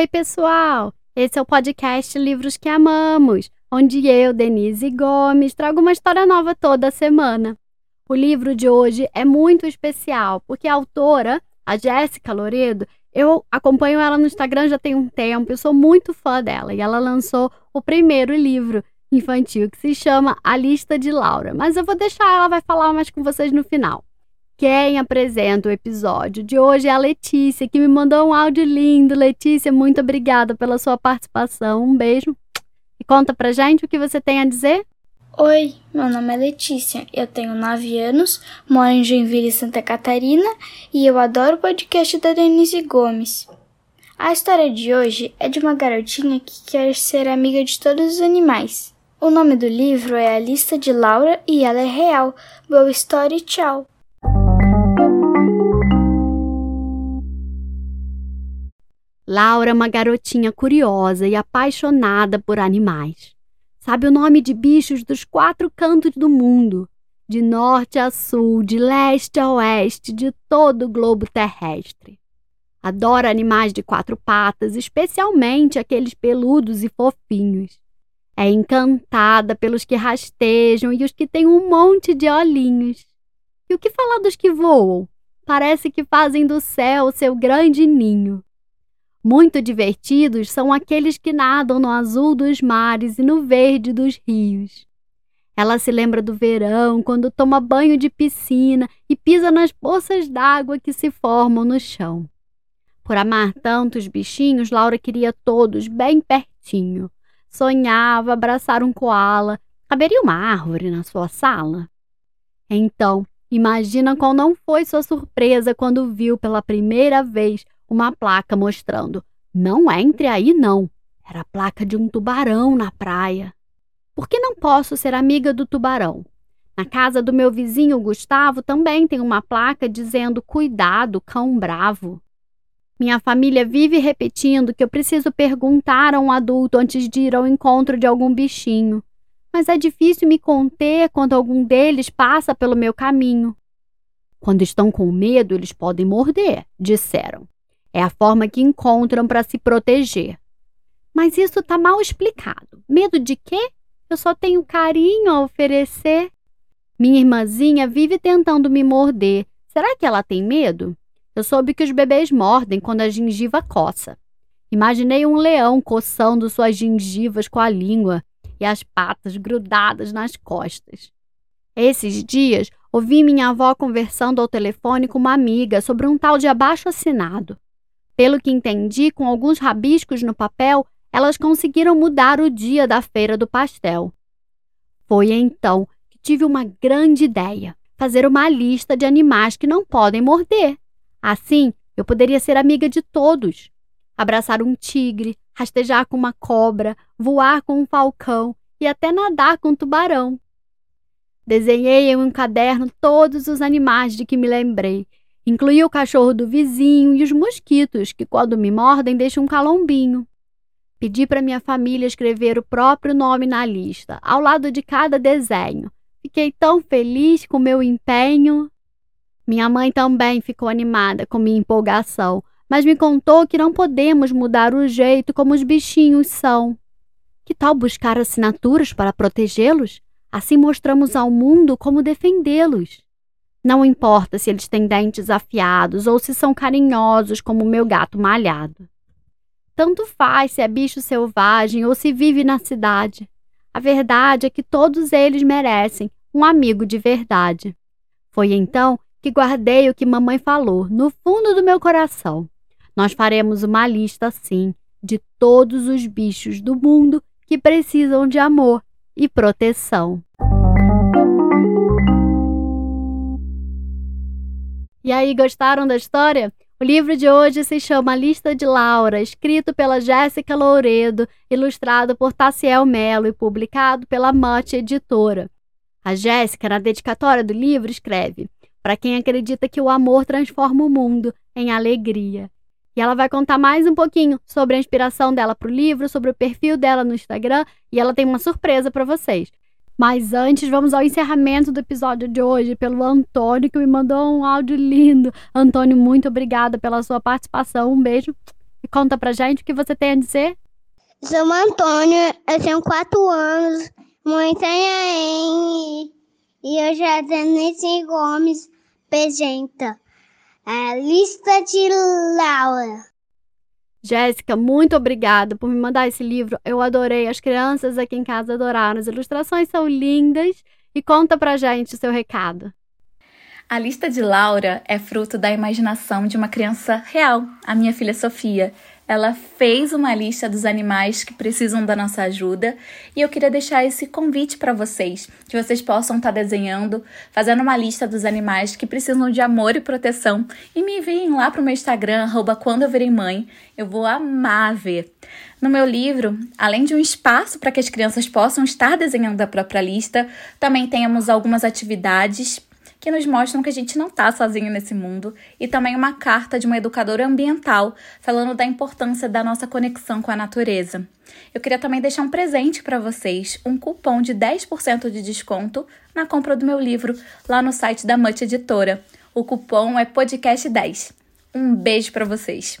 Oi, pessoal! Esse é o podcast Livros que Amamos, onde eu, Denise Gomes, trago uma história nova toda semana. O livro de hoje é muito especial, porque a autora, a Jéssica Loredo, eu acompanho ela no Instagram já tem um tempo, eu sou muito fã dela, e ela lançou o primeiro livro infantil que se chama A Lista de Laura, mas eu vou deixar, ela vai falar mais com vocês no final. Quem apresenta o episódio de hoje é a Letícia, que me mandou um áudio lindo. Letícia, muito obrigada pela sua participação. Um beijo. E conta pra gente o que você tem a dizer. Oi, meu nome é Letícia, eu tenho 9 anos, moro em Joinville, Santa Catarina e eu adoro o podcast da Denise Gomes. A história de hoje é de uma garotinha que quer ser amiga de todos os animais. O nome do livro é A Lista de Laura e ela é real. Boa história e tchau! Laura é uma garotinha curiosa e apaixonada por animais. Sabe o nome de bichos dos quatro cantos do mundo, de norte a sul, de leste a oeste, de todo o globo terrestre. Adora animais de quatro patas, especialmente aqueles peludos e fofinhos. É encantada pelos que rastejam e os que têm um monte de olhinhos. E o que falar dos que voam? Parece que fazem do céu seu grande ninho. Muito divertidos são aqueles que nadam no azul dos mares e no verde dos rios. Ela se lembra do verão, quando toma banho de piscina e pisa nas poças d'água que se formam no chão. Por amar tantos bichinhos, Laura queria todos bem pertinho. Sonhava abraçar um koala. Haveria uma árvore na sua sala? Então, imagina qual não foi sua surpresa quando viu pela primeira vez uma placa mostrando: Não entre aí, não. Era a placa de um tubarão na praia. Por que não posso ser amiga do tubarão? Na casa do meu vizinho Gustavo também tem uma placa dizendo: Cuidado, cão bravo. Minha família vive repetindo que eu preciso perguntar a um adulto antes de ir ao encontro de algum bichinho. Mas é difícil me conter quando algum deles passa pelo meu caminho. Quando estão com medo, eles podem morder, disseram. É a forma que encontram para se proteger. Mas isso está mal explicado. Medo de quê? Eu só tenho carinho a oferecer. Minha irmãzinha vive tentando me morder. Será que ela tem medo? Eu soube que os bebês mordem quando a gengiva coça. Imaginei um leão coçando suas gengivas com a língua e as patas grudadas nas costas. Esses dias, ouvi minha avó conversando ao telefone com uma amiga sobre um tal de abaixo assinado. Pelo que entendi, com alguns rabiscos no papel, elas conseguiram mudar o dia da feira do pastel. Foi então que tive uma grande ideia: fazer uma lista de animais que não podem morder. Assim, eu poderia ser amiga de todos. Abraçar um tigre, rastejar com uma cobra, voar com um falcão e até nadar com um tubarão. Desenhei em um caderno todos os animais de que me lembrei Incluí o cachorro do vizinho e os mosquitos, que quando me mordem deixam um calombinho. Pedi para minha família escrever o próprio nome na lista, ao lado de cada desenho. Fiquei tão feliz com meu empenho. Minha mãe também ficou animada com minha empolgação, mas me contou que não podemos mudar o jeito como os bichinhos são. Que tal buscar assinaturas para protegê-los? Assim mostramos ao mundo como defendê-los. Não importa se eles têm dentes afiados ou se são carinhosos como o meu gato malhado. Tanto faz se é bicho selvagem ou se vive na cidade. A verdade é que todos eles merecem um amigo de verdade. Foi então que guardei o que mamãe falou no fundo do meu coração. Nós faremos uma lista assim de todos os bichos do mundo que precisam de amor e proteção. E aí, gostaram da história? O livro de hoje se chama Lista de Laura, escrito pela Jéssica Louredo, ilustrado por Taciel Melo e publicado pela Mate Editora. A Jéssica, na dedicatória do livro, escreve: Para quem acredita que o amor transforma o mundo em alegria. E ela vai contar mais um pouquinho sobre a inspiração dela para o livro, sobre o perfil dela no Instagram, e ela tem uma surpresa para vocês. Mas antes, vamos ao encerramento do episódio de hoje pelo Antônio, que me mandou um áudio lindo. Antônio, muito obrigada pela sua participação. Um beijo e conta pra gente o que você tem a dizer. Sou Antônio, eu tenho quatro anos, mãe em e eu já Denise Gomes apresenta a lista de Laura. Jéssica, muito obrigada por me mandar esse livro. Eu adorei. As crianças aqui em casa adoraram. As ilustrações são lindas. E conta pra gente o seu recado. A lista de Laura é fruto da imaginação de uma criança real, a minha filha Sofia. Ela fez uma lista dos animais que precisam da nossa ajuda e eu queria deixar esse convite para vocês, que vocês possam estar tá desenhando, fazendo uma lista dos animais que precisam de amor e proteção e me enviem lá para o meu Instagram, arroba quando eu virei mãe. Eu vou amar ver. No meu livro, além de um espaço para que as crianças possam estar desenhando a própria lista, também temos algumas atividades que nos mostram que a gente não está sozinho nesse mundo, e também uma carta de uma educadora ambiental falando da importância da nossa conexão com a natureza. Eu queria também deixar um presente para vocês, um cupom de 10% de desconto na compra do meu livro lá no site da Much Editora. O cupom é podcast10. Um beijo para vocês.